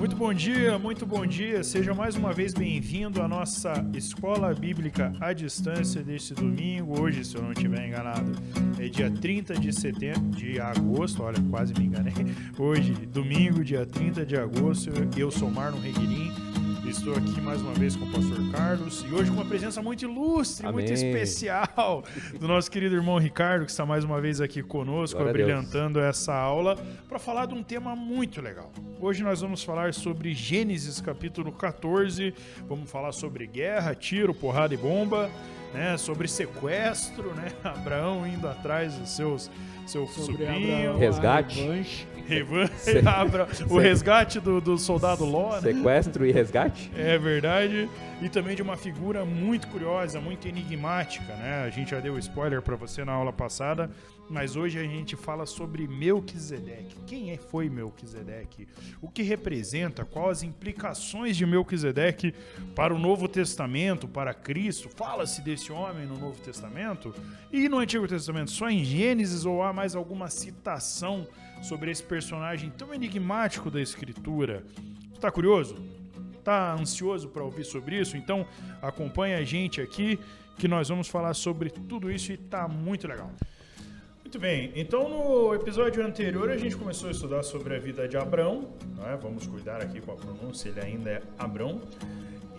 Muito bom dia, muito bom dia. Seja mais uma vez bem-vindo à nossa Escola Bíblica à Distância deste domingo. Hoje, se eu não estiver enganado, é dia 30 de setembro, de agosto. Olha, quase me enganei. Hoje, domingo, dia 30 de agosto. Eu sou Marlon Reguirim Estou aqui mais uma vez com o pastor Carlos e hoje com uma presença muito ilustre, Amém. muito especial do nosso querido irmão Ricardo, que está mais uma vez aqui conosco, Glória abrilhantando essa aula, para falar de um tema muito legal. Hoje nós vamos falar sobre Gênesis capítulo 14, vamos falar sobre guerra, tiro, porrada e bomba, né, sobre sequestro, né, Abraão indo atrás dos seus seu sobre sobrinho, resgate, o resgate do, do soldado Ló, né? sequestro e resgate, é verdade, e também de uma figura muito curiosa, muito enigmática, né? A gente já deu spoiler para você na aula passada, mas hoje a gente fala sobre Melquisedeque. Quem é, foi Melquisedeque? O que representa? Quais as implicações de Melquisedeque para o Novo Testamento, para Cristo? Fala-se desse homem no Novo Testamento? E no Antigo Testamento, só em Gênesis ou há mais alguma citação sobre esse personagem tão enigmático da Escritura? Está curioso? Está ansioso para ouvir sobre isso? Então acompanha a gente aqui que nós vamos falar sobre tudo isso e está muito legal. Muito bem, então no episódio anterior a gente começou a estudar sobre a vida de Abrão, é? vamos cuidar aqui com a pronúncia, ele ainda é Abrão.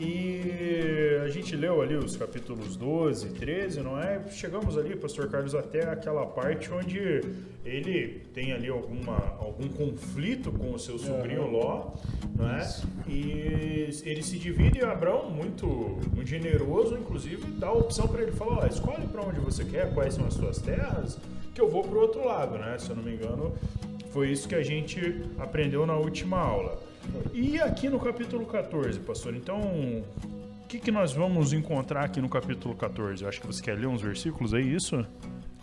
E a gente leu ali os capítulos 12 e 13, não é? Chegamos ali, pastor Carlos, até aquela parte onde ele tem ali alguma, algum conflito com o seu sobrinho Ló, não é? E ele se divide e Abraão, muito, muito generoso, inclusive, dá a opção para ele, falar, escolhe para onde você quer, quais são as suas terras, que eu vou para o outro lado, né? Se eu não me engano, foi isso que a gente aprendeu na última aula. E aqui no capítulo 14, pastor, então o que, que nós vamos encontrar aqui no capítulo 14? Eu acho que você quer ler uns versículos aí, isso?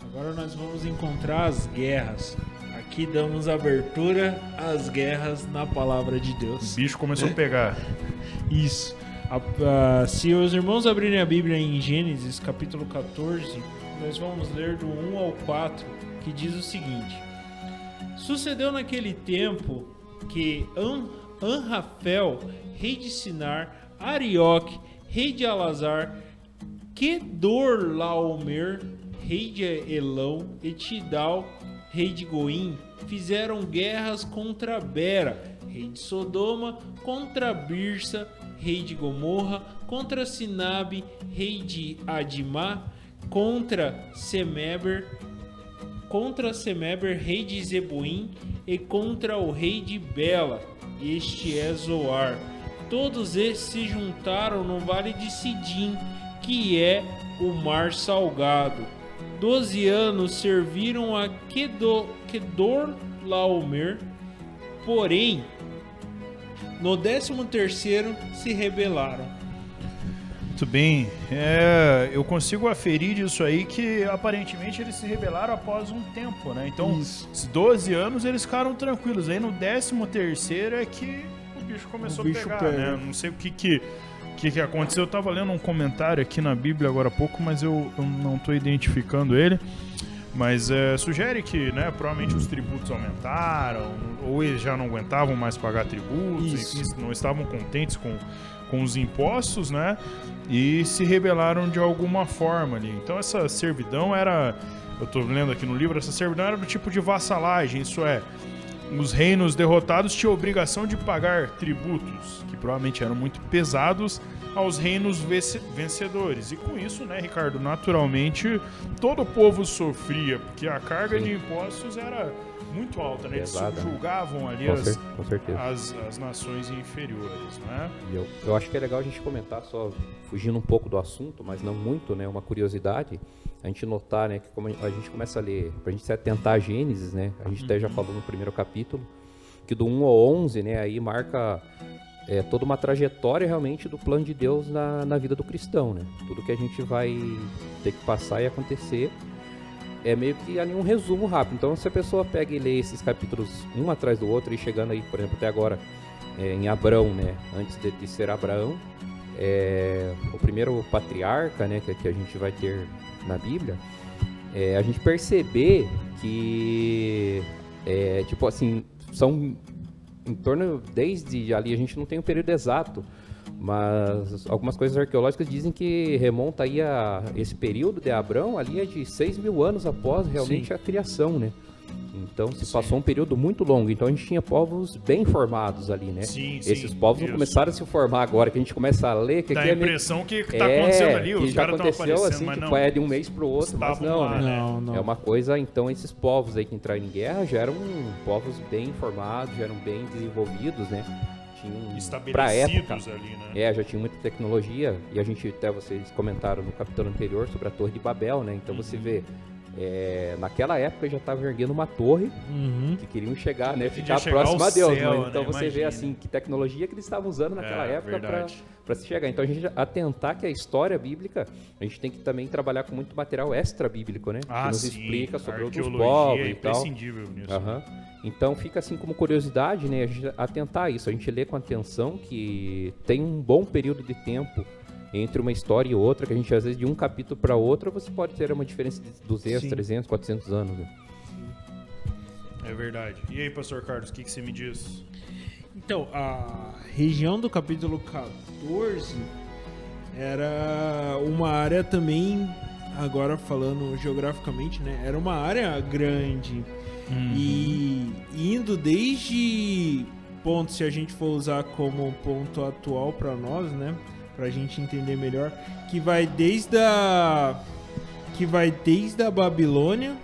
Agora nós vamos encontrar as guerras. Aqui damos abertura às guerras na palavra de Deus. O bicho começou a pegar. Isso. A, a, se os irmãos abrirem a Bíblia em Gênesis capítulo 14, nós vamos ler do 1 ao 4, que diz o seguinte: Sucedeu naquele tempo que Anrafel, rei de Sinar, Arioque, rei de Alazar, Kedorlaomer, rei de Elão, e Tidal, rei de Goim, fizeram guerras contra Bera, rei de Sodoma, contra Birsa, rei de Gomorra, contra Sinabe, rei de Adimá, contra Semeber, contra Semeber, rei de Zeboim, e contra o rei de Bela, este é Zoar. Todos esses se juntaram no vale de Sidim, que é o mar salgado. Doze anos serviram a Kedor Laomer, porém, no décimo terceiro se rebelaram. Muito bem, é, eu consigo aferir disso aí que aparentemente eles se rebelaram após um tempo, né? Então, Isso. 12 anos eles ficaram tranquilos. Aí no 13 terceiro é que o bicho começou o bicho a pegar, pega. né? Não sei o que que, que que aconteceu. Eu tava lendo um comentário aqui na Bíblia agora há pouco, mas eu, eu não estou identificando ele. Mas é, sugere que, né, provavelmente os tributos aumentaram, ou eles já não aguentavam mais pagar tributos, enfim, não estavam contentes com com os impostos, né? E se rebelaram de alguma forma ali. Então essa servidão era, eu estou lendo aqui no livro, essa servidão era do tipo de vassalagem, isso é, os reinos derrotados tinham a obrigação de pagar tributos, que provavelmente eram muito pesados aos reinos vencedores. E com isso, né, Ricardo, naturalmente todo o povo sofria, porque a carga Sim. de impostos era muito alta, né? Eles julgavam ali com as, as, as, nações inferiores, né? Eu, eu acho que é legal a gente comentar, só fugindo um pouco do assunto, mas não muito, né? Uma curiosidade, a gente notar, né? Que como a gente começa a ler, para a gente se atentar a Gênesis, né? A gente uhum. até já uhum. falou no primeiro capítulo, que do 1 ao 11, né? Aí marca é, toda uma trajetória realmente do plano de Deus na, na vida do cristão, né? Tudo que a gente vai ter que passar e acontecer é meio que ali um resumo rápido. Então, se a pessoa pega e lê esses capítulos um atrás do outro e chegando aí, por exemplo, até agora é, em Abraão, né? Antes de, de ser Abraão, é, o primeiro patriarca, né? Que, que, a gente vai ter na Bíblia, é, a gente perceber que, é, tipo assim, são em torno, desde ali, a gente não tem um período exato, mas algumas coisas arqueológicas dizem que remonta aí a esse período de Abrão, ali é de 6 mil anos após realmente Sim. a criação, né? Então se Sim. passou um período muito longo. Então a gente tinha povos bem formados ali, né? Sim, sim, Esses povos não começaram a se formar agora, que a gente começa a ler que Dá aqui a é meio- impressão que tá é, acontecendo ali, que os já caras estão aparecendo, assim, mas tipo, não. é de um mês pro outro, mas não, lá, né? né? Não, não. É uma coisa, então esses povos aí que entraram em guerra já eram povos bem formados, já eram bem desenvolvidos, né? Tinham época. Estabelecidos ali, né? É, já tinha muita tecnologia e a gente até vocês comentaram no capítulo anterior sobre a Torre de Babel, né? Então você Uhum. vê é, naquela época já estava erguendo uma torre Uhum. que queriam chegar, né? Ficar chegar próximo a Deus, céu, né? Então né? você vê Imagina. assim que tecnologia que eles estavam usando naquela É, época para se chegar. Então a gente atentar que a história bíblica, a gente tem que também trabalhar com muito material extra bíblico, né? Ah, que nos sim. explica A sobre outros povos é e tal. imprescindível nisso. Aham. Então fica assim como curiosidade, né? A gente atentar isso, a gente lê com atenção que tem um bom período de tempo entre uma história e outra, que a gente às vezes de um capítulo para outro você pode ter uma diferença de 200, Sim. 300, 400 anos. Né? É verdade. E aí, pastor Carlos, o que, que você me diz? Então, a região do capítulo 14 era uma área também, agora falando geograficamente, né? Era uma área grande. E indo desde ponto, se a gente for usar como ponto atual para nós, né? Pra gente entender melhor, que vai desde a que vai desde a Babilônia,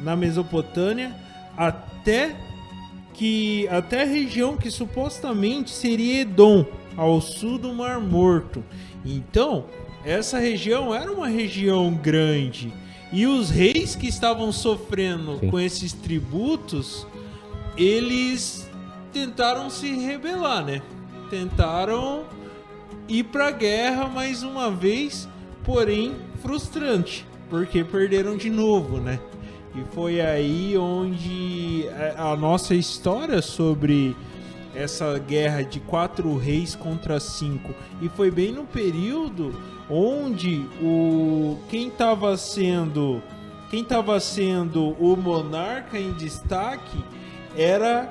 na Mesopotâmia, até que até a região que supostamente seria Edom, ao sul do Mar Morto. Então, essa região era uma região grande. E os reis que estavam sofrendo Sim. com esses tributos, eles tentaram se rebelar, né? Tentaram ir pra guerra mais uma vez, porém frustrante, porque perderam de novo, né? E foi aí onde a- a nossa história sobre essa guerra de quatro reis contra cinco e foi bem no período onde o quem estava sendo quem estava sendo o monarca em destaque era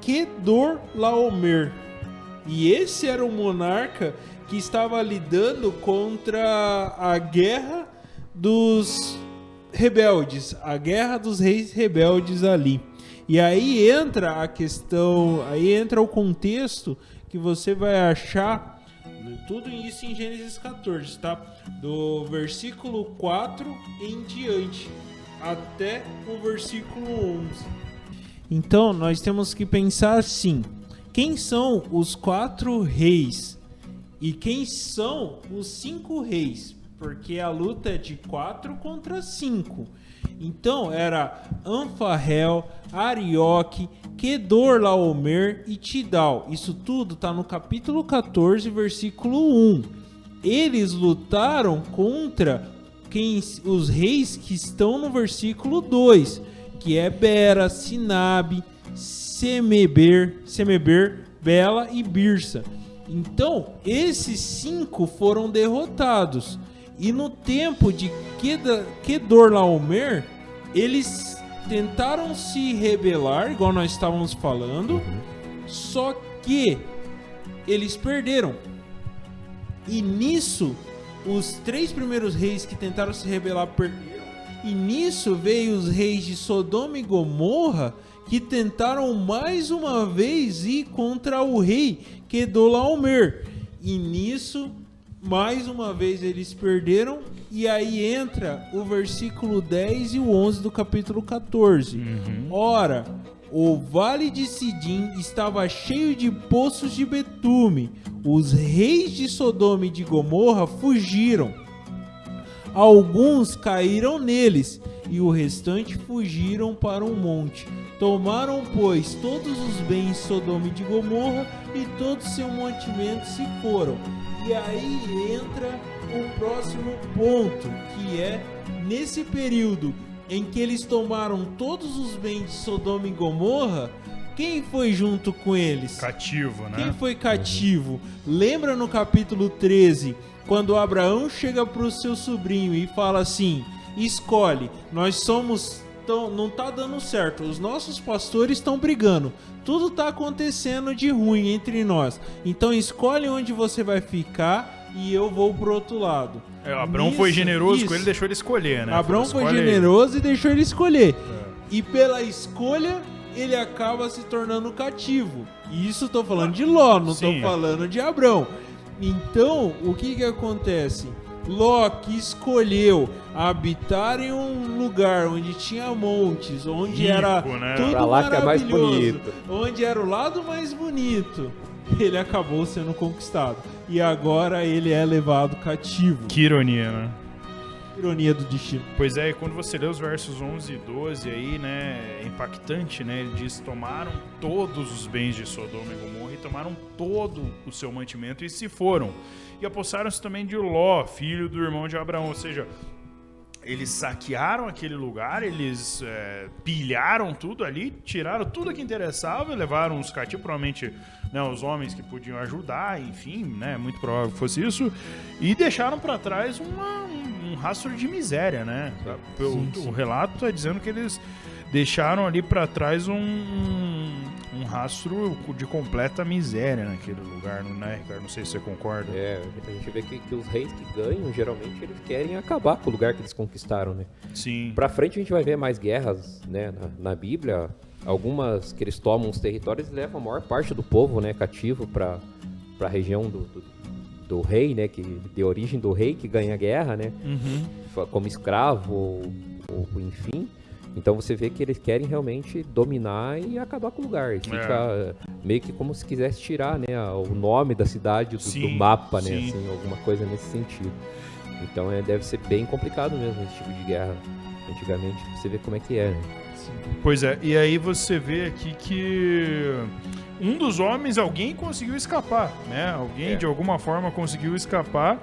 Kedor Laomer e esse era o monarca que estava lidando contra a guerra dos rebeldes, a guerra dos reis rebeldes ali. E aí entra a questão, aí entra o contexto que você vai achar tudo isso em Gênesis 14, tá? Do versículo 4 em diante até o versículo 11. Então, nós temos que pensar assim: quem são os quatro reis e quem são os cinco reis? Porque a luta é de quatro contra cinco. Então era Anfarrel, Arioque, Kedor Laomer e Tidal. Isso tudo está no capítulo 14, versículo 1. Eles lutaram contra quem, os reis que estão no versículo 2, que é Bera, Sinabe, Semeber, Semeber, Bela e Birsa. Então, esses cinco foram derrotados. E no tempo de Keda- Kedor Laomer, eles tentaram se rebelar, igual nós estávamos falando, só que eles perderam. E nisso, os três primeiros reis que tentaram se rebelar perderam. E nisso veio os reis de Sodoma e Gomorra que tentaram mais uma vez ir contra o rei Kedorlaomer. E nisso, mais uma vez eles perderam. E aí entra o versículo 10 e o 11 do capítulo 14. Ora, o vale de Sidim estava cheio de poços de betume. Os reis de Sodoma e de Gomorra fugiram. Alguns caíram neles, e o restante fugiram para um monte. Tomaram, pois, todos os bens Sodoma e de Gomorra, e todos seus mantimentos se foram. E aí entra o próximo ponto, que é nesse período em que eles tomaram todos os bens de Sodoma e Gomorra, quem foi junto com eles? Cativo, né? Quem foi cativo? Lembra no capítulo 13, quando Abraão chega para o seu sobrinho e fala assim: escolhe, nós somos tão, não tá dando certo. Os nossos pastores estão brigando. Tudo tá acontecendo de ruim entre nós. Então escolhe onde você vai ficar e eu vou pro outro lado. É, o Abrão Nisso- foi generoso isso. com ele, deixou ele escolher, né? Abrão Falou, foi "Escolhe aí." generoso e deixou ele escolher. É. E pela escolha, ele acaba se tornando cativo. E isso eu tô falando de Ló, não Sim. tô falando de Abrão. Então, o que que acontece? Ló que escolheu habitar em um lugar onde tinha montes, onde Rico, era né? tudo Pra lá que é mais maravilhoso, bonito. onde era o lado mais bonito. Ele acabou sendo conquistado. E agora ele é levado cativo. Que ironia, né? Ironia do destino. Pois é, e quando você lê os versos 11 e 12 aí, né, é impactante, né? Ele diz: tomaram todos os bens de Sodoma e Gomorra e tomaram todo o seu mantimento e se foram. E apossaram-se também de Ló, filho do irmão de Abraão. Ou seja, eles saquearam aquele lugar, eles é, pilharam tudo ali, tiraram tudo que interessava e levaram os cativos, provavelmente né, os homens que podiam ajudar, enfim, né, muito provável que fosse isso, e deixaram para trás uma- um, um rastro de miséria, né? O, Sim, o sim. relato está dizendo que eles deixaram ali para trás um, um, rastro de completa miséria naquele lugar, não é, Ricardo? Não sei se você concorda. É, a gente vê que, que os reis que ganham, geralmente, eles querem acabar com o lugar que eles conquistaram, né? Sim. Pra frente a gente vai ver mais guerras, né, na, na Bíblia. Algumas que eles tomam os territórios e levam a maior parte do povo, né, cativo pra, pra região do, do, do rei, né, que de origem do rei que ganha a guerra, né, Uhum. como escravo ou, ou enfim. Então você vê que eles querem realmente dominar e acabar com o lugar. E Fica meio que como se quisesse tirar, né, a- o nome da cidade do, do Sim, mapa, né, sim. assim, alguma coisa nesse sentido. Então é, deve ser bem complicado mesmo esse tipo de guerra. Antigamente você vê como é que é, né? Pois é, e aí você vê aqui que um dos homens, alguém conseguiu escapar, né? Alguém É. de alguma forma conseguiu escapar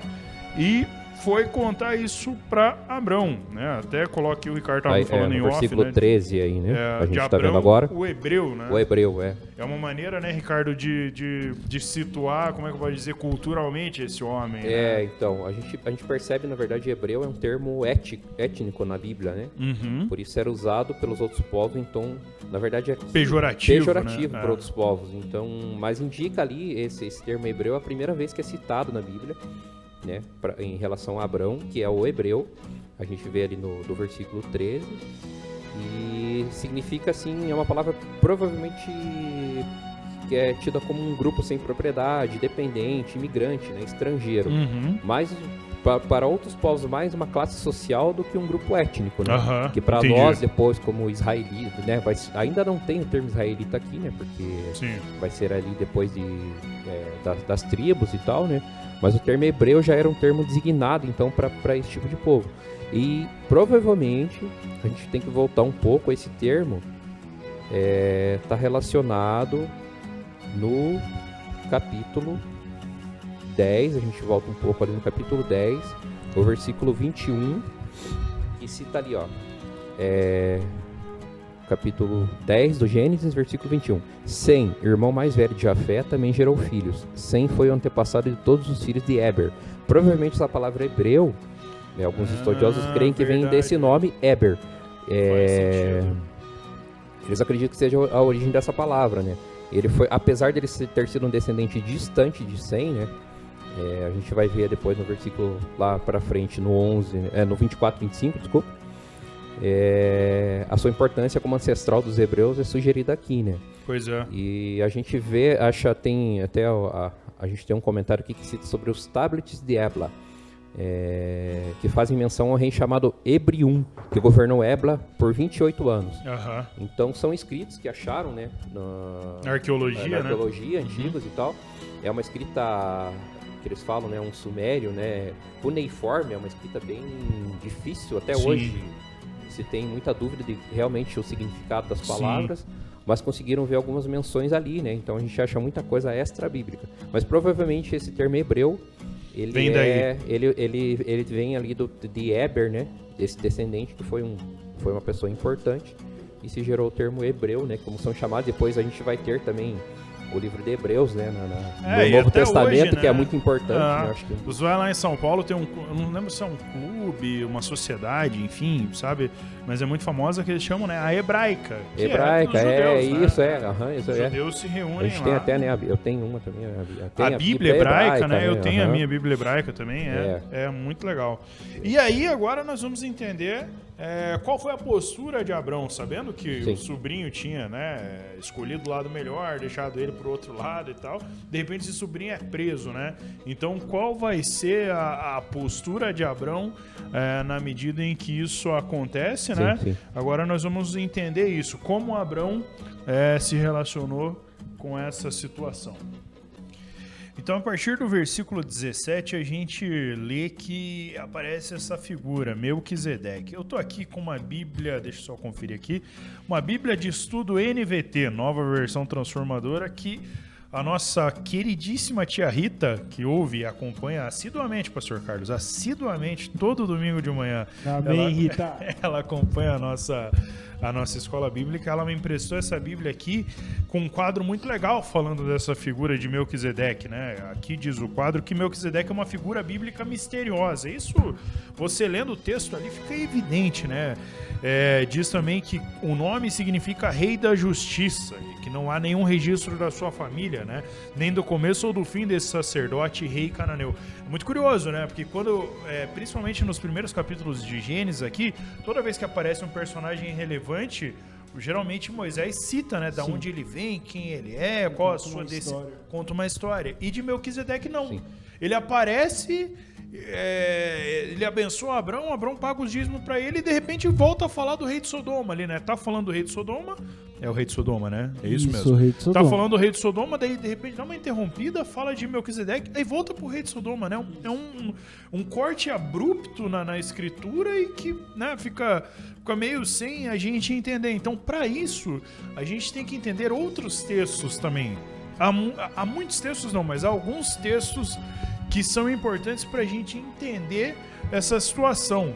e foi contar isso pra Abrão, né? Até coloque o Ricardo tava Aí, é, falando no em off, versículo né? 13 aí, né? É, a gente tá Abrão, vendo agora. o hebreu, né? O hebreu, é. É uma maneira, né, Ricardo, de, de, de situar, como é que eu posso dizer, culturalmente esse homem, É, né? então, a gente, a gente percebe, na verdade, hebreu é um termo éti- étnico na Bíblia, né? Uhum. Por isso era usado pelos outros povos, então, na verdade, é Pejorativo, pejorativo né? para É. outros povos. Então, mas indica ali esse, esse termo hebreu é a primeira vez que é citado na Bíblia, né? Pra, em relação a Abrão, que é o hebreu. A gente vê ali no do versículo 13. E significa assim, é uma palavra provavelmente que é tida como um grupo sem propriedade, dependente, imigrante, né? estrangeiro. Uhum. Mais pa- para outros povos mais uma classe social do que um grupo étnico, né? Aham, Que para nós depois como israelita, né, vai, ainda não tem o termo israelita aqui, né? Porque Sim. vai ser ali depois de é, das, das tribos e tal, né? Mas o termo hebreu já era um termo designado então para esse tipo de povo. E provavelmente a gente tem que voltar um pouco esse termo está relacionado no capítulo 10, a gente volta um pouco ali no capítulo 10, o versículo 21, que cita ali, ó, é, capítulo 10 do Gênesis, versículo 21. Sem, irmão mais velho de Jafé, também gerou filhos. Sem foi o antepassado de todos os filhos de Eber. Provavelmente essa palavra hebreu, né, alguns Ah, estudiosos creem que vem verdade. desse nome Eber. É, eles acreditam que seja a origem dessa palavra, né? Ele foi, apesar dele ser- ter sido um descendente distante de Sem, né? É, a gente vai ver depois no versículo lá pra frente, no 11, é, no 24, 25, desculpa. É, a sua importância como ancestral dos hebreus é sugerida aqui, né? Pois é. E a gente vê, acha, tem até a, a, a gente tem um comentário aqui que cita sobre os tablets de Ebla, é, que fazem menção ao rei chamado Ebrium, que governou Ebla por 28 anos. Aham. Então são escritos que acharam, né? Na, Arqueologia, na né? arqueologia antigos e tal. É uma escrita que eles falam, né? Um sumério, né? Cuneiforme, é uma escrita bem difícil até Sim. hoje. Se tem muita dúvida de realmente o significado das Sim. palavras, mas conseguiram ver algumas menções ali, né? Então a gente acha muita coisa extra bíblica. Mas provavelmente esse termo hebreu ele Vem daí. é ele, ele, ele vem ali do de Eber, né? Esse descendente que foi um foi uma pessoa importante e se gerou o termo hebreu, né? Como são chamados. Depois a gente vai ter também o livro de Hebreus, né? Na, na, É, no Novo Testamento, hoje, que é né? muito importante, Ah, né? Acho que Os vai lá em São Paulo tem um, eu não lembro se é um clube, uma sociedade, enfim, sabe? Mas é muito famosa que eles chamam, né, a hebraica. que hebraica, é, judeus, né? isso, é, aham, isso Os é. judeus se A reúnem gente lá. tem até, né? a- Eu tenho uma também. A, a Bíblia hebraica, né? Eu tenho a aham. minha Bíblia hebraica também, é, é. muito legal. E aí, agora nós vamos entender é, qual foi a postura de Abraão, sabendo que Sim. o sobrinho tinha, né, escolhido o lado melhor, deixado ele pro outro lado e tal. De repente, esse sobrinho é preso, né? Então, qual vai ser a, a postura de Abraão é, na medida em que isso acontece, Sim, né? sim. Agora nós vamos entender isso, como Abraão é, se relacionou com essa situação. Então, a partir do versículo 17, a gente lê que aparece essa figura, Melquisedeque. Eu tô aqui com uma Bíblia, deixa eu só conferir aqui, uma Bíblia de estudo NVT, nova versão transformadora, que a nossa queridíssima tia Rita, que ouve e acompanha assiduamente, Pastor Carlos, assiduamente, todo domingo de manhã. Amém, ela, Rita. ela acompanha a nossa, a nossa escola bíblica. Ela me emprestou essa Bíblia aqui com um quadro muito legal falando dessa figura de Melquisedeque, né? Aqui diz o quadro que Melquisedeque é uma figura bíblica misteriosa. Isso, você lendo o texto ali, fica evidente, né? É, diz também que o nome significa Rei da Justiça, e que não há nenhum registro da sua família, né? Nem do começo ou do fim desse sacerdote rei cananeu. É muito curioso, né? Porque quando, é, principalmente nos primeiros capítulos de Gênesis aqui, toda vez que aparece um personagem relevante, geralmente Moisés cita, né? Da onde ele vem, quem ele é, qual a sua desse... história. Conta uma história. E de Melquisedeque não. Sim. Ele aparece, é, ele abençoa Abraão, Abraão paga os dízimos pra ele e de repente volta a falar do rei de Sodoma ali, né? Tá falando do rei de Sodoma. É o rei de Sodoma, né? É isso, Isso, mesmo. o rei de Tá falando do rei de Sodoma, daí de repente dá uma interrompida, fala de Melquisedeque, aí volta pro rei de Sodoma, né? É um, um corte abrupto na, na escritura e que né, fica, fica meio sem a gente entender. Então, para isso, a gente tem que entender outros textos também. Há, há muitos textos não, mas há alguns textos que são importantes para a gente entender essa situação.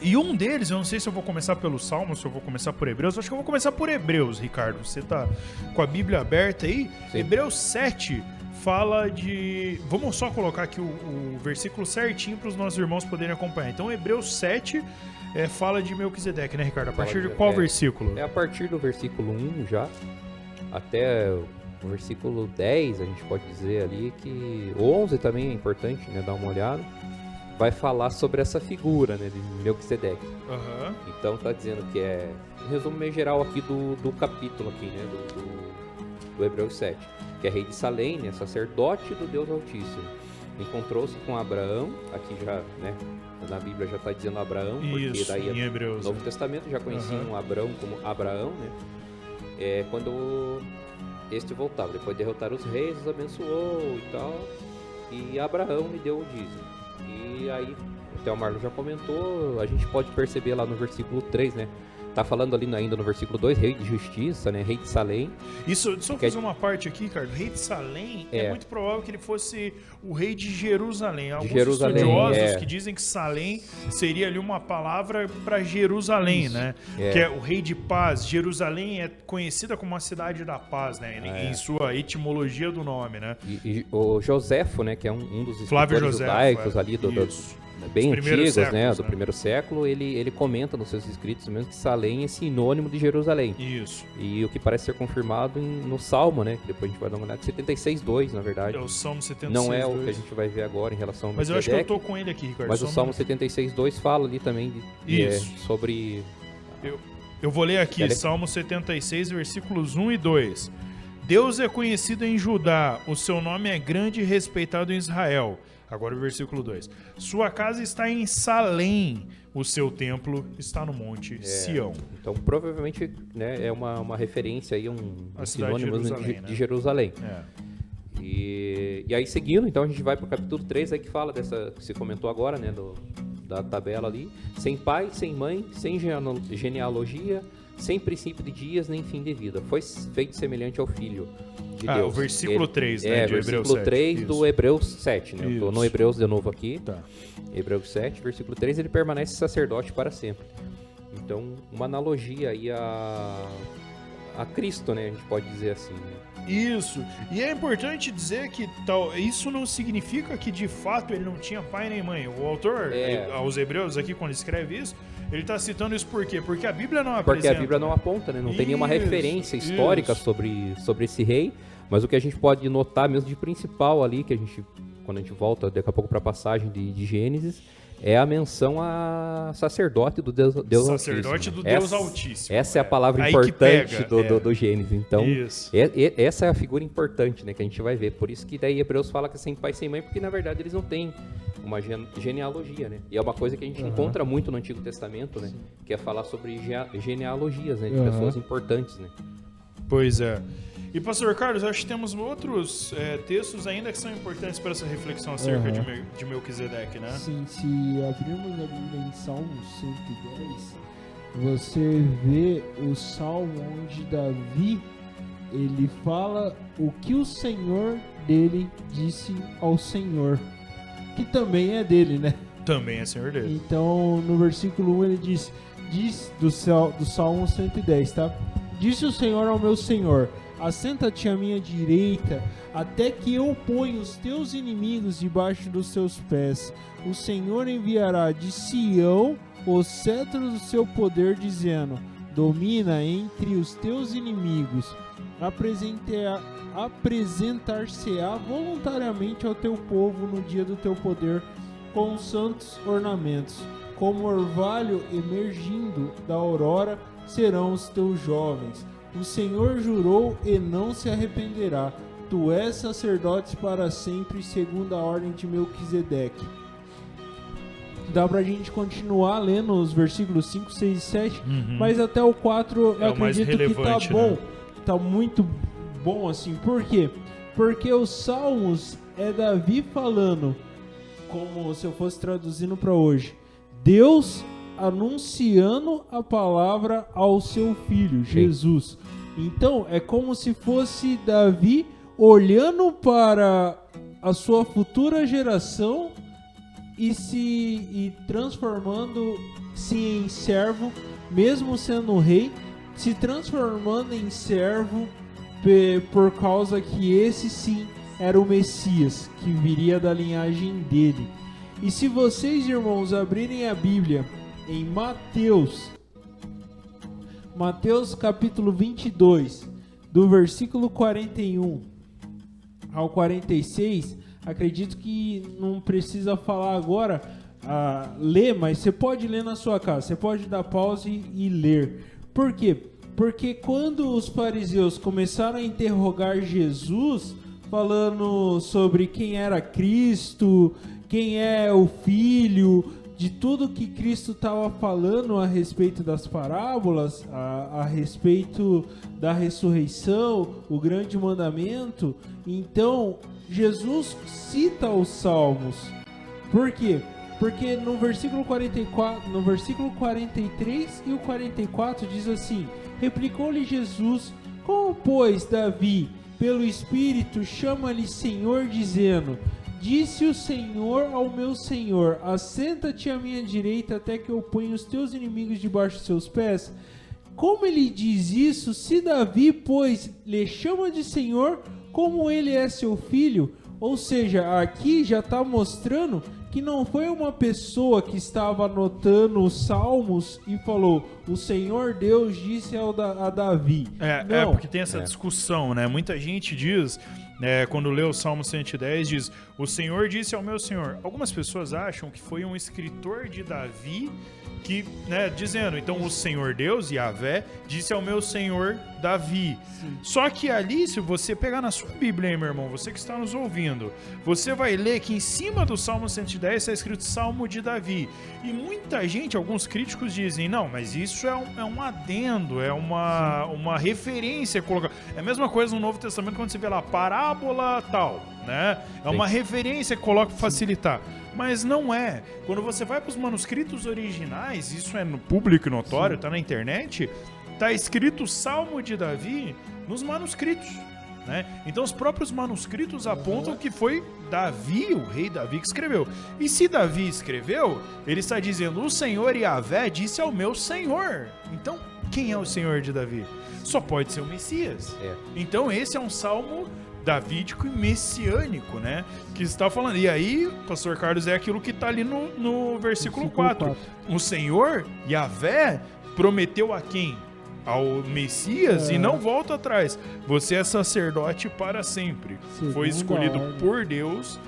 E um deles, eu não sei se eu vou começar pelo Salmo, se eu vou começar por Hebreus. eu Acho que eu vou começar por Hebreus, Ricardo. Você tá com a Bíblia aberta aí? Sim. Hebreus 7 fala de. Vamos só colocar aqui o, o versículo certinho para os nossos irmãos poderem acompanhar. Então, Hebreus 7 é, fala de Melquisedeque, né, Ricardo? A partir de de- qual é. versículo? É a partir do versículo 1 já, até o versículo 10, a gente pode dizer ali que. O 11 também é importante, né? Dar uma olhada. Vai falar sobre essa figura, né? De Melquisedeque. Aham. Então tá dizendo que é. Um resumo meio geral aqui do, do capítulo aqui, né? Do, do, do Hebreus 7. Que é rei de Salém, né? Sacerdote do Deus Altíssimo. Encontrou-se com Abraão, aqui já, né? Na Bíblia já tá dizendo Abraão, porque Isso, daí é em Hebreus. no Novo Testamento já conheciam Abraão como Abraão, né? É, quando este voltava, depois de derrotar os reis, os abençoou e tal. E Abraão lhe deu o dízimo. E aí, até o Marlon já comentou, a gente pode perceber lá no versículo 3, né? Tá falando ali ainda no versículo 2, rei de justiça, né? Rei de Salém. Isso, deixa eu Que é- fazer uma parte aqui, cara. Rei de Salém é. É. muito provável que ele fosse o rei de Jerusalém. Alguns Jerusalém, estudiosos é. que dizem que Salém seria ali uma palavra para Jerusalém, né? é. Que é o rei de paz. Jerusalém é conhecida como a cidade da paz, né? Em, É. em sua etimologia do nome, né? E, e o Joséfo, né? Que é um, um dos Flávio José. judaicos ali do, do- Isso. Bem Os primeiros antigos, né, séculos, do né? primeiro século, ele, ele comenta nos seus escritos mesmo que Salém é sinônimo de Jerusalém. Isso. E o que parece ser confirmado em- no Salmo, né, que depois a gente vai dar uma olhada, 76.2, na verdade. É o Salmo 76. Não é o que a gente vai ver agora em relação ao Mas eu acho que eu tô com ele aqui, Ricardo. Mas o Salmo minuto. 76.2 fala ali também de, é, sobre... Eu vou ler aqui, ler? Salmo 76, versículos 1 e 2. Deus é conhecido em Judá, o seu nome é grande e respeitado em Israel. Agora o versículo 2. Sua casa está em Salém, o seu templo está no monte Sião. Então, provavelmente, né, é uma, uma referência aí, um, A um de sinônimo de, Jerusalém, de né? Jerusalém. É. E, e aí, seguindo, então a gente vai pro capítulo 3, aí que fala dessa, que você comentou agora, né, do, da tabela ali. Sem pai, sem mãe, sem genealo- genealogia, sem princípio de dias, nem fim de vida. Foi feito semelhante ao Filho de Ah, Deus. o versículo Ele- 3, né, É, versículo 7, 3 isso. do Hebreus 7, né? Eu tô no. Hebreus de novo aqui. Tá. Hebreus 7, versículo 3, ele permanece sacerdote para sempre. Então, uma analogia aí a, a Cristo, né? A gente pode dizer assim. né? Isso. E é importante dizer que tal, isso não significa que de fato ele não tinha pai nem mãe. O autor, É. ele- aos Hebreus aqui, quando escreve isso, ele está citando isso por quê? Porque a Bíblia não Porque apresenta. a Bíblia não aponta, né? Não tem nenhuma Isso, referência histórica isso. sobre, sobre esse rei. Mas o que a gente pode notar mesmo de principal ali, que a gente, quando a gente volta daqui a pouco para a passagem de, de Gênesis, é a menção a sacerdote do Deus, Deus Sacerdote Altíssimo. do Deus essa, Altíssimo. Essa é a palavra Aí que importante pega, do, é. do, do Gênesis. Então, Isso. é- é- essa é a figura importante, né, que a gente vai ver. Por isso que daí Hebreus fala que é sem pai e sem mãe, porque na verdade eles não têm uma gene- genealogia, né? E é uma coisa que a gente encontra muito no Antigo Testamento, né? Que é falar sobre ge- genealogias, né? De Aham. pessoas importantes, né? Pois é. E, pastor Carlos, acho que temos outros é, textos ainda que são importantes para essa reflexão acerca Aham. de, Mel- de Melquisedeque, né? Sim, se abrirmos a Bíblia em Salmo 110, você vê o salmo onde Davi ele fala o que o Senhor dele disse ao Senhor, que também é dele, né? Também é senhor dele. Então, no versículo 1 ele diz, diz do, do Salmo 110, tá? Disse o Senhor ao meu Senhor: Assenta-te à minha direita, até que eu ponha os teus inimigos debaixo dos teus pés. O Senhor enviará de Sião o cetro do seu poder, dizendo: Domina entre os teus inimigos. Apresentar-se-á voluntariamente ao teu povo no dia do teu poder com santos ornamentos. Como orvalho emergindo da aurora serão os teus jovens. O Senhor jurou e não se arrependerá. Tu és sacerdote para sempre, segundo a ordem de Melquisedeque. Dá pra gente continuar lendo os versículos 5, 6 e 7, Uhum. mas até o 4 É eu acredito que tá relevante, bom. né? Tá muito bom assim. Por quê? Porque os Salmos é Davi falando, como se eu fosse traduzindo para hoje, Deus anunciando a palavra ao seu filho, Jesus. Então, é como se fosse Davi olhando para a sua futura geração e se e transformando-se em servo, mesmo sendo rei, se transformando em servo por causa que esse sim era o Messias, que viria da linhagem dele. E se vocês, irmãos, abrirem a Bíblia em Mateus, Mateus capítulo 22, do versículo 41 ao 46, acredito que não precisa falar agora, ah, ler, mas você pode ler na sua casa, você pode dar pause e ler. Por quê? Porque quando os fariseus começaram a interrogar Jesus, falando sobre quem era Cristo, quem é o Filho, de tudo que Cristo estava falando a respeito das parábolas, a, a respeito da ressurreição, o grande mandamento, então Jesus cita os salmos. Por quê? Porque no versículo 44, no versículo 43 e o 44 diz assim: Replicou-lhe Jesus: Como pois Davi, pelo espírito, chama-lhe Senhor dizendo: Disse o Senhor ao meu Senhor: Assenta-te à minha direita até que eu ponha os teus inimigos debaixo dos seus pés. Como ele diz isso, se Davi, pois, lhe chama de Senhor, como ele é seu filho? Ou seja, aqui já está mostrando que não foi uma pessoa que estava anotando os salmos e falou: O Senhor Deus disse ao da, a Davi. É, não. é, porque tem essa É. discussão, né? Muita gente diz, é, quando lê o Salmo 110, diz: O Senhor disse ao meu Senhor. Algumas pessoas acham que foi um escritor de Davi que, né, dizendo, então o Senhor Deus, Yahvé, disse ao meu Senhor Davi. Só que ali, se você pegar na sua Bíblia, hein, meu irmão, você que está nos ouvindo, você vai ler que em cima do Salmo 110 está escrito Salmo de Davi. E muita gente, alguns críticos dizem, não, mas isso é um, é um adendo, é uma, uma referência. colocar. É a mesma coisa no Novo Testamento quando você vê lá, parábola tal, né? É uma referência que coloca para facilitar. Mas não é. Quando você vai para os manuscritos originais, isso é no público notório, tá na internet, tá escrito Salmo de Davi nos manuscritos. Né? Então os próprios manuscritos apontam que foi Davi, o rei Davi, que escreveu. E se Davi escreveu, ele está dizendo: O Senhor Yahvé disse ao meu Senhor. Então, Quem é o Senhor de Davi? Só pode ser o Messias. É. Então esse é um salmo davídico e messiânico, né? Que está falando. E aí, pastor Carlos, é aquilo que está ali no, no versículo Versículo 4. quatro. O Senhor, Yahvé, prometeu a quem? Ao Messias É. e não volta atrás. Você é sacerdote para sempre. Segunda Foi escolhido por Deus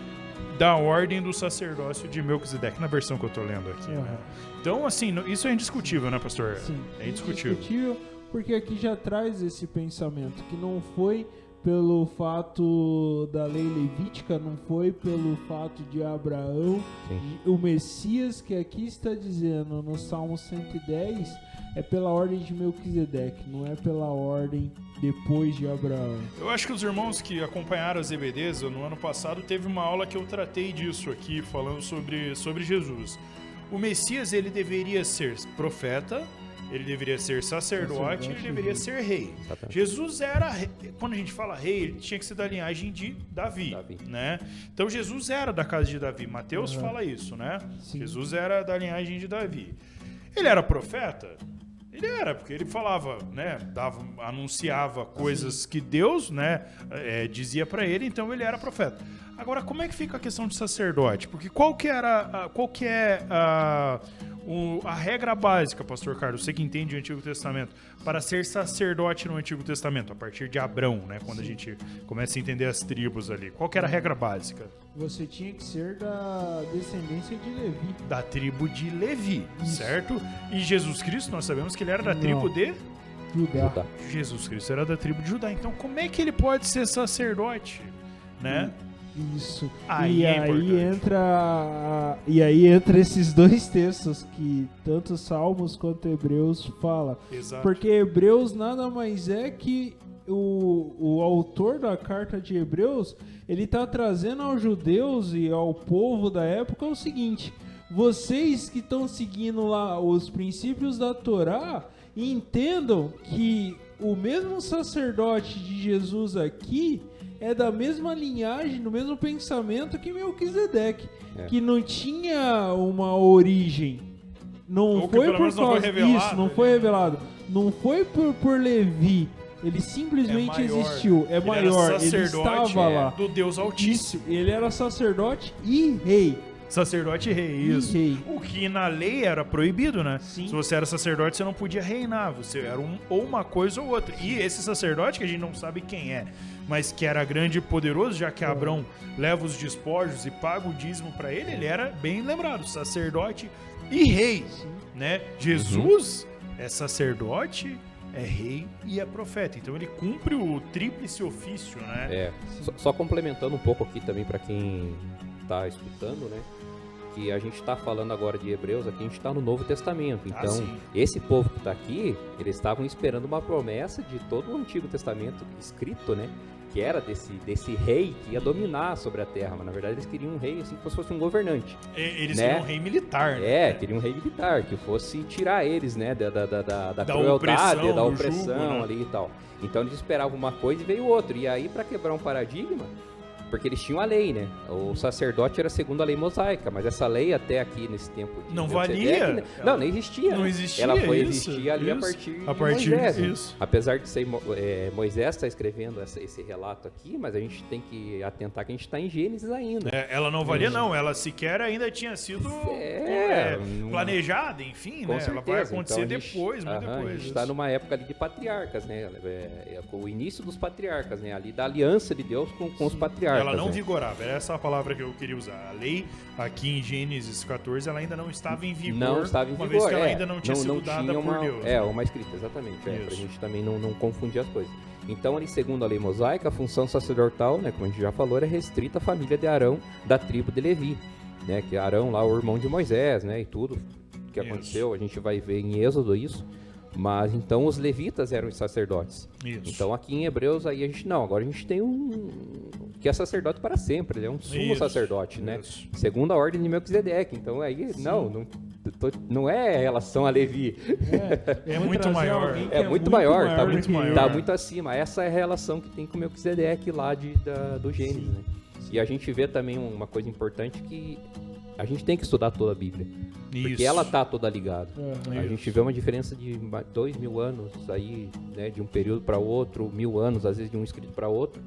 da ordem do sacerdócio de Melquisedeque, na versão que eu tô lendo aqui. né? Aham. Então, assim, isso é indiscutível, né, pastor? Sim, É indiscutível. indiscutível, porque aqui já traz esse pensamento que não foi pelo fato da lei levítica, não foi pelo fato de Abraão, Sim. o Messias que aqui está dizendo no Salmo 110 é pela ordem de Melquisedeque, não é pela ordem depois de Abraão. Eu acho que os irmãos que acompanharam as EBDs no ano passado teve uma aula que eu tratei disso aqui, falando sobre, sobre Jesus. O Messias ele deveria ser profeta, ele deveria ser sacerdote, Sacerdote ele e deveria rei. ser rei. Exatamente. Jesus era, quando a gente fala rei, ele tinha que ser da linhagem de Davi, Davi. né? Então Jesus era da casa de Davi. Mateus Aham. fala isso, né? Sim. Jesus era da linhagem de Davi. Ele era profeta? Ele era, porque ele falava, né, dava, anunciava coisas que Deus, né, é, dizia pra ele, então ele era profeta. Agora, como é que fica a questão de sacerdote? Porque qual que era, qual que é a, o- a regra básica, Pastor Carlos, você que entende o Antigo Testamento, para ser sacerdote no Antigo Testamento, a partir de Abrão, né, quando a gente começa a entender as tribos ali. Qual que era a regra básica? Você tinha que ser da descendência de Levi. Da tribo de Levi, Isso. certo? E Jesus Cristo, nós sabemos que ele era da Não. tribo de Judá. Judá. Jesus Cristo era da tribo de Judá. Então, como é que ele pode ser sacerdote, né? Isso. Aí e é aí importante. entra e aí entra esses dois textos que tanto Salmos quanto Hebreus fala. Exato. Porque Hebreus nada mais é que o, o autor da carta de Hebreus, ele está trazendo aos judeus e ao povo da época o seguinte: vocês que estão seguindo lá os princípios da Torá, entendam que o mesmo sacerdote de Jesus aqui é da mesma linhagem, do mesmo pensamento que Melquisedeque, É. que não tinha uma origem. Não Ou foi por menos não foi causa revelado, isso, não né? foi revelado. Não foi por, por Levi. Ele simplesmente É existiu. É Ele maior. era Ele sacerdote estava é, lá. do Deus Altíssimo. Ele era sacerdote e rei. Sacerdote e rei, isso. E rei. O que na lei era proibido, né? Sim. Se você era sacerdote, você não podia reinar. Você era um, ou uma coisa ou outra. E esse sacerdote, que a gente não sabe quem é, mas que era grande e poderoso, já que Abrão leva os despojos e paga o dízimo pra ele, ele era bem lembrado, sacerdote e rei, né? Jesus é sacerdote, é rei e é profeta. Então ele cumpre o tríplice ofício, né? É, só, só complementando um pouco aqui também para quem tá escutando, né? Que a gente tá falando agora de Hebreus, aqui a gente tá no Novo Testamento. Ah, Então, sim. esse povo que tá aqui, eles estavam esperando uma promessa de todo o Antigo Testamento escrito, né? Que era desse, desse rei que ia dominar sobre a terra, mas na verdade eles queriam um rei assim que fosse um governante. E- Eles Né? eram um rei militar, né? É, queriam um rei militar, que fosse tirar eles, né, da, da, da, da, da Da crueldade, opressão, da opressão jugo, né? ali e tal. Então eles esperavam uma coisa e veio outra. E aí, pra quebrar um paradigma, porque eles tinham a lei, né? O sacerdote era segundo a lei mosaica, mas essa lei até aqui nesse tempo de Não Melquisedeque, valia. né? Não, nem existia. Não né? existia Ela foi isso, existir ali a isso. partir A de partir Moisés. né? disso. Apesar de ser é, Moisés está escrevendo essa- esse relato aqui, mas a gente tem que atentar que a gente está em Gênesis ainda. É, ela não valia, não. Ela sequer ainda tinha sido É, é, não- planejada, enfim, né? certeza. Ela vai acontecer Então, a gente- depois, muito aham, depois. A gente está numa época ali de patriarcas, né? É, é, com o início dos patriarcas, né? Ali da aliança de Deus com, com os patriarcas. Ela não vigorava, era essa a palavra que eu queria usar. A lei, aqui em Gênesis 14, ela ainda não estava em vigor. Não estava em uma vigor. vez que ela é, ainda não tinha sido dada tinha por uma, Deus. É, né? uma escrita, exatamente. É, pra Isso. gente também não, não confundir as coisas. Então, ali, segundo a lei mosaica, a função sacerdotal, né, como a gente já falou, era restrita à família de Arão, da tribo de Levi. Né, que Arão lá, o irmão de Moisés, né, e tudo que Isso. aconteceu, a gente vai ver em Êxodo isso. Mas então os levitas eram os sacerdotes. Isso. Então aqui em Hebreus aí a gente não, agora a gente tem um que é sacerdote para sempre, ele é um sumo Isso, sacerdote, né? isso. Segundo a ordem de Melquisedeque. Então aí não, não tô- não é relação a Levi. É, É muito maior. que É, muito, maior, tá, do muito, que ele. tá muito acima. Essa é a relação que tem com o Melquisedeque lá de, da, do Gênesis, né? E a gente vê também uma coisa importante que a gente tem que estudar toda a Bíblia. Porque Isso. ela tá toda ligada. Aham. A gente vê uma diferença de dois mil anos aí, né, de um período para outro, mil anos, às vezes de um escrito para outro.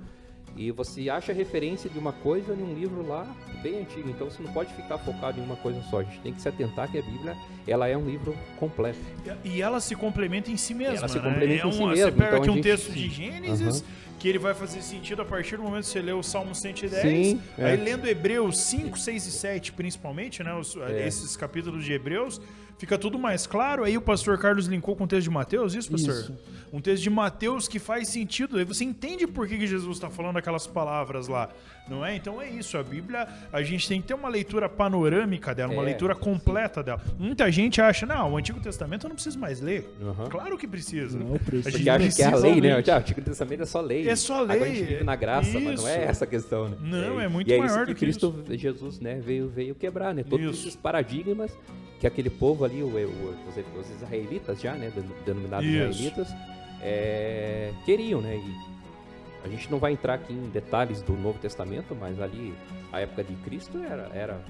E você acha referência de uma coisa em um livro lá bem antigo. Então você não pode ficar focado em uma coisa só. A gente tem que se atentar que a Bíblia ela é um livro completo. E ela se complementa em si mesma. Ela se né? complementa é em si uma- mesma, Você pega então aqui um gente- texto de Gênesis, que ele vai fazer sentido a partir do momento que você lê o Salmo 110. Sim, é. Aí lendo Hebreus 5, 6 e 7, principalmente, né? os- É. esses capítulos de Hebreus, fica tudo mais claro. Aí o pastor Carlos linkou com o texto de Mateus, isso, pastor? Isso. Um texto de Mateus que faz sentido. Aí você entende por que que Jesus está falando aquelas palavras lá. Não é? Então é isso. A Bíblia, a gente tem que ter uma leitura panorâmica dela, uma É, leitura completa dela. Muita gente acha, não, o Antigo Testamento eu não preciso mais ler. Uhum. Claro que precisa. Não, precisa. A gente acha que é a lei, né? ler. Ah, o Antigo Testamento é só lei. É só Agora a lei, gente vive na graça, mas não isso. é essa a questão, né? Não, é muito e é maior isso do que que Cristo, Jesus, né, veio, veio quebrar, né? Todos Isso. esses paradigmas que aquele povo ali, o- os, os israelitas já, né, den- denominados Isso. israelitas, é, queriam, né? E a gente não vai entrar aqui em detalhes do Novo Testamento, mas ali, a época de Cristo era... era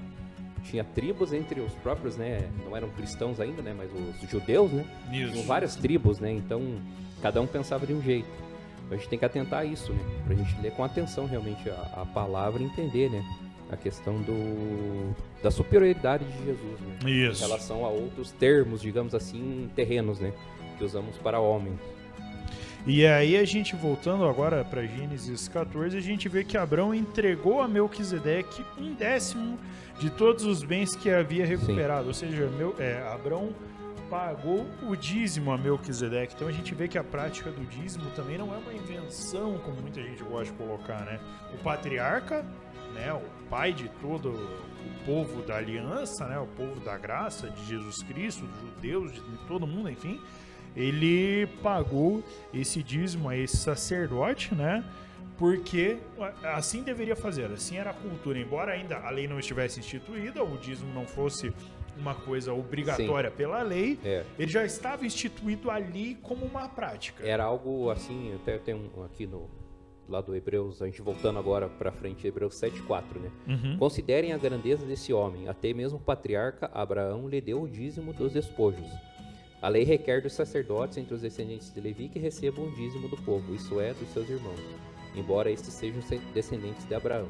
tinha tribos entre os próprios, né? Não eram cristãos ainda, né? Mas os judeus, né? Tinham Isso. várias tribos, né? Então, cada um pensava de um jeito. Então, a gente tem que atentar a isso, né? Pra gente ler com atenção realmente a, a palavra e entender, né? A questão do, da superioridade de Jesus, né? Em Isso. relação a outros termos, digamos assim, terrenos, né? Que usamos para homens. E aí a gente voltando agora para Gênesis 14, a gente vê que Abraão entregou a Melquisedeque um décimo de todos os bens que havia recuperado. Ou seja, meu, é, Abraão pagou o dízimo a Melquisedeque. Então a gente vê que a prática do dízimo também não é uma invenção, como muita gente gosta de colocar, né? O patriarca, né, o pai de todo o povo da aliança, né, o povo da graça de Jesus Cristo, dos judeus, de todo mundo, enfim, ele pagou esse dízimo a esse sacerdote, né? Porque assim deveria fazer, assim era a cultura. Embora ainda a lei não estivesse instituída, o dízimo não fosse uma coisa obrigatória pela lei, É. ele já estava instituído ali como uma prática. Era algo assim, até tem um aqui no lá do Hebreus, a gente voltando agora para frente, Hebreus 7:4, né? Uhum. Considerem a grandeza desse homem, até mesmo o patriarca Abraão lhe deu o dízimo dos despojos. A lei requer dos sacerdotes entre os descendentes de Levi que recebam o dízimo do povo, isso é, dos seus irmãos, embora estes sejam se- descendentes de Abraão.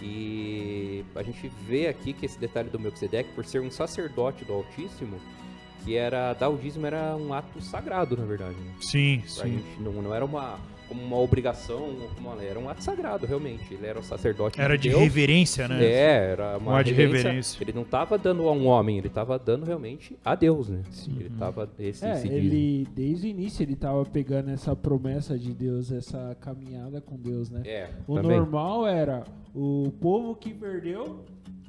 E a gente vê aqui que esse detalhe do Melquisedeque, por ser um sacerdote do Altíssimo, que era dar o dízimo era um ato sagrado, na verdade. Né? Sim, Pra sim. não, não era uma como uma obrigação, como uma- era um ato sagrado, realmente. Ele era um sacerdote Era de Deus. reverência, né? É, era uma Um ato de reverência. reverência. Ele não estava dando a um homem, ele estava dando realmente a Deus, né? Ele estava esse, É, esse dízimo. ele, desde o início, ele tava pegando essa promessa de Deus, essa caminhada com Deus, né? É, O também. normal era o povo que perdeu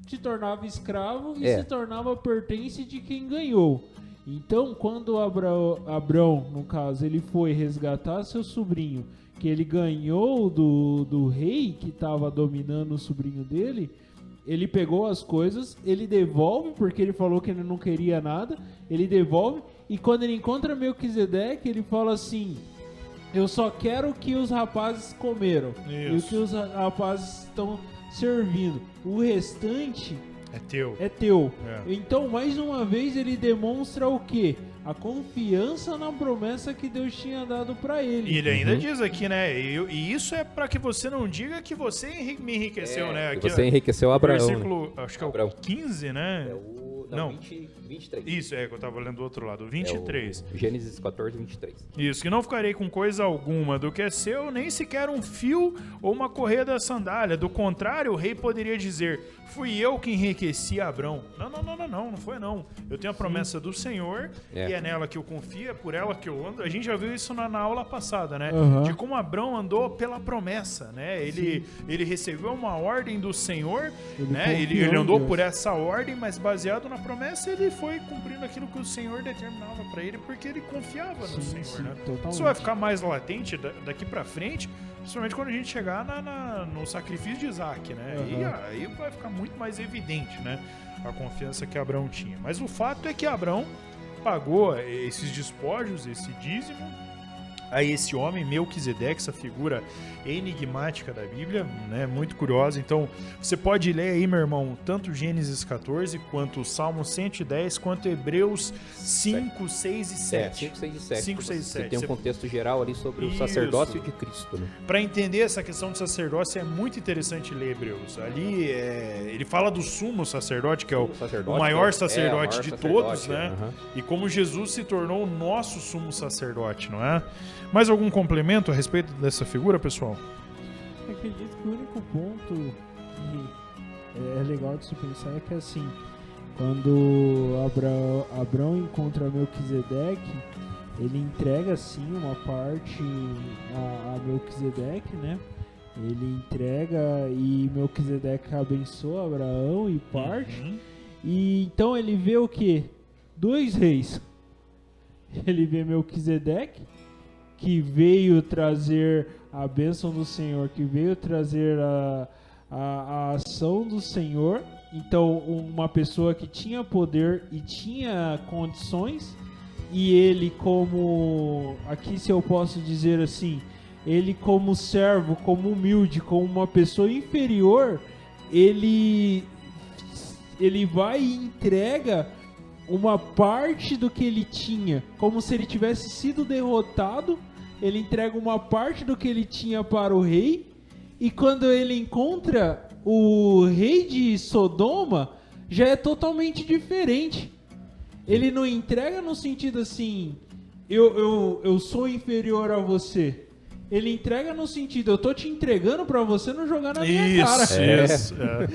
se tornava escravo e É. se tornava pertence de quem ganhou. Então, quando Abraão, Abrão, no caso, ele foi resgatar seu sobrinho, que ele ganhou do, do rei que estava dominando o sobrinho dele, ele pegou as coisas, ele devolve, porque ele falou que ele não queria nada, ele devolve, e quando ele encontra Melquisedeque, ele fala assim: Eu só quero o que os rapazes comeram e o Isso. que os ra- rapazes estão servindo. O restante É teu. é teu. É. Então, mais uma vez, ele demonstra o quê? A confiança na promessa que Deus tinha dado pra ele. E ele ainda Uhum. diz aqui, né? E, e isso é pra que você não diga que você me enriqueceu, É, né? que Aqui, você enriqueceu Abraão. né? Versículo, acho que é Abraão. o 15, né? É o, Não. não, 20, 23. Isso, é que eu tava lendo do outro lado. É o 23. Gênesis 14, 23. Isso, que não ficarei com coisa alguma do que é seu, nem sequer um fio ou uma correia da sandália. Do contrário, o rei poderia dizer: Fui eu que enriqueci Abrão. Não, não, não, não, não, não foi não. Eu tenho a promessa do Senhor É. e é nela que eu confio, é por ela que eu ando. A gente já viu isso na, na aula passada, né? Aham. De como Abrão andou pela promessa, né? Ele, ele recebeu uma ordem do Senhor, Ele né? Ele, ele andou Deus. por essa ordem, mas baseado na promessa, ele foi cumprindo aquilo que o Senhor determinava pra ele, porque ele confiava no Sim, Senhor, sim, né? Isso vai ficar mais latente da- daqui pra frente, Principalmente quando a gente chegar na- na- no sacrifício de Isaac, né? E Aham. aí vai ficar muito mais evidente, né? A confiança que Abraão tinha. Mas o fato é que Abraão pagou esses despojos, esse dízimo, a esse homem, Melquisedeque, essa figura enigmática da Bíblia, né? Muito curiosa. Então, você pode ler aí, meu irmão, tanto Gênesis 14, quanto Salmo 110, quanto Hebreus 5, 6 e É, 7. 5, 6 e 7. 5, 6 e Você 7. tem um Você- contexto geral ali sobre Isso. o sacerdócio de Cristo, né? Para entender essa questão do sacerdócio é muito interessante ler Hebreus. Ali é, ele fala do sumo sacerdote, que é o, sacerdote, o maior é, sacerdote é, o de maior todos, sacerdote, né? aham. E como Jesus se tornou o nosso sumo sacerdote, não é? Mais algum complemento a respeito dessa figura, pessoal? Acredito que o único ponto que é legal de se pensar é que assim, quando Abraão, Abraão encontra Melquisedeque, ele entrega sim uma parte a, a Melquisedeque, né? Ele entrega e Melquisedeque abençoa Abraão e parte. Uhum. E então ele vê o que? Dois reis. Ele vê Melquisedeque, que veio trazer a bênção do Senhor, que veio trazer a, a, a ação do Senhor. Então, uma pessoa que tinha poder e tinha condições, e ele, como. Aqui, se eu posso dizer assim, ele, como servo, como humilde, como uma pessoa inferior, ele ele vai e entrega uma parte do que ele tinha, como se ele tivesse sido derrotado. Ele entrega uma parte do que ele tinha para o rei, e quando ele encontra o rei de Sodoma, já é totalmente diferente. Ele não entrega no sentido assim, eu, eu, eu sou inferior a você. Ele entrega no sentido, eu tô te entregando pra você não jogar na minha cara. Isso, É. isso. É.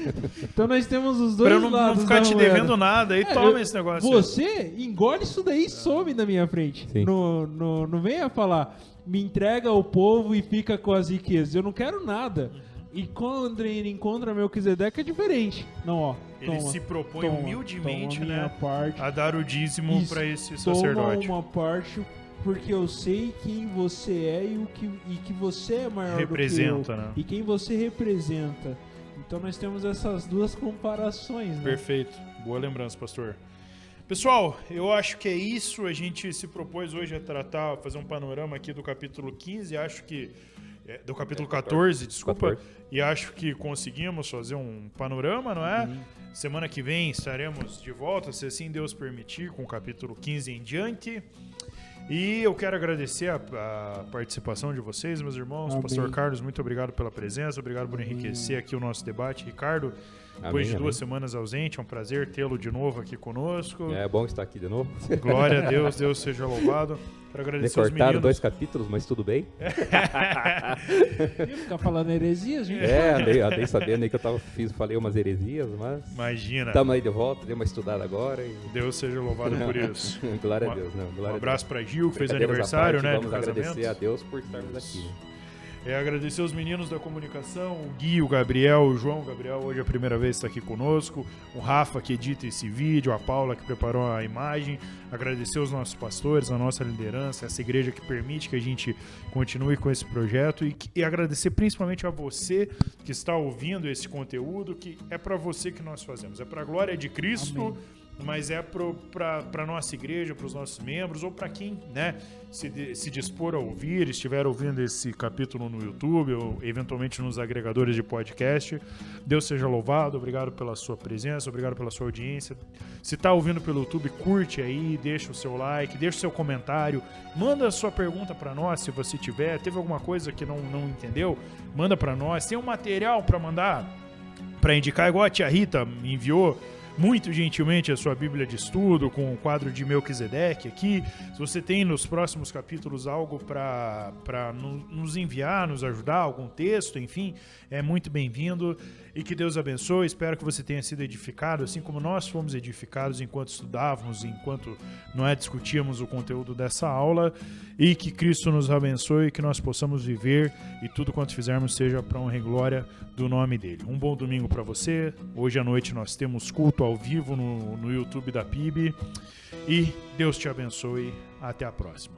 Então nós temos os dois Pra eu não, não ficar te moeda. devendo nada, aí É, toma eu- esse negócio. aí. Você engole isso daí e some da minha frente. No, no, não venha falar, me entrega o povo e fica com as riquezas. Eu não quero nada. E quando ele encontra Melquisedeque é diferente. Não, ó. Ele toma, se propõe toma, humildemente, toma minha né? parte. A dar o dízimo pra esse Toma sacerdote. uma parte porque eu sei quem você é e, o que, e que você é maior Representa, do que eu. né? E quem você representa. Então nós temos essas duas comparações, né? Perfeito. Boa lembrança, pastor. Pessoal, eu acho que é isso. A gente se propôs hoje a tratar, fazer um panorama aqui do capítulo 15. Acho que. é, do capítulo 14, desculpa. 14. E acho que conseguimos fazer um panorama, não é? Semana que vem estaremos de volta, se assim Deus permitir, com o capítulo 15 em diante. E eu quero agradecer a, a participação de vocês, meus irmãos. Amém. Pastor Carlos, muito obrigado pela presença, obrigado por enriquecer aqui o nosso debate. Ricardo, depois Amém, de duas amém. semanas ausente, é um prazer tê-lo de novo aqui conosco. É bom estar aqui de novo. Glória a Deus, Deus seja louvado. Quero agradecer aos Recortaram meninos. dois capítulos, mas tudo bem. Ficar falando heresias, gente. É, andei, andei sabendo aí que eu tava, fiz, falei umas heresias, mas Imagina. estamos aí de volta, dei uma estudada agora e Deus seja louvado por isso. glória a Um- Deus, não, glória Um a abraço para Gil, que fez aniversário, parte, né? Vamos agradecer a Deus por estarmos aqui. É agradecer os meninos da comunicação, o Gui, o Gabriel, o João, o Gabriel hoje é a primeira vez que está aqui conosco, o Rafa que edita esse vídeo, a Paula que preparou a imagem, agradecer os nossos pastores, a nossa liderança, essa igreja que permite que a gente continue com esse projeto e, e agradecer principalmente a você que está ouvindo esse conteúdo, que é para você que nós fazemos, é para a glória de Cristo. Amém. Mas é para nossa igreja, para os nossos membros, ou para quem né, se, se dispor a ouvir, estiver ouvindo esse capítulo no YouTube ou eventualmente nos agregadores de podcast. Deus seja louvado, obrigado pela sua presença, obrigado pela sua audiência. Se está ouvindo pelo YouTube, curte aí, deixa o seu like, deixa o seu comentário, manda a sua pergunta para nós se você tiver. Teve alguma coisa que não, não entendeu? Manda para nós. Tem um material para mandar para indicar, igual a tia Rita enviou muito gentilmente a sua Bíblia de estudo com o quadro de Melquisedeque aqui. Se você tem nos próximos capítulos algo para nos enviar, nos ajudar, algum texto, enfim, é muito bem-vindo e que Deus abençoe. Espero que você tenha sido edificado, assim como nós fomos edificados enquanto estudávamos, enquanto não é discutíamos o conteúdo dessa aula e que Cristo nos abençoe e que nós possamos viver e tudo quanto fizermos seja para honra e glória do nome dele. Um bom domingo para você. Hoje à noite nós temos culto ao vivo no, no YouTube da PIB. E Deus te abençoe. Até a próxima.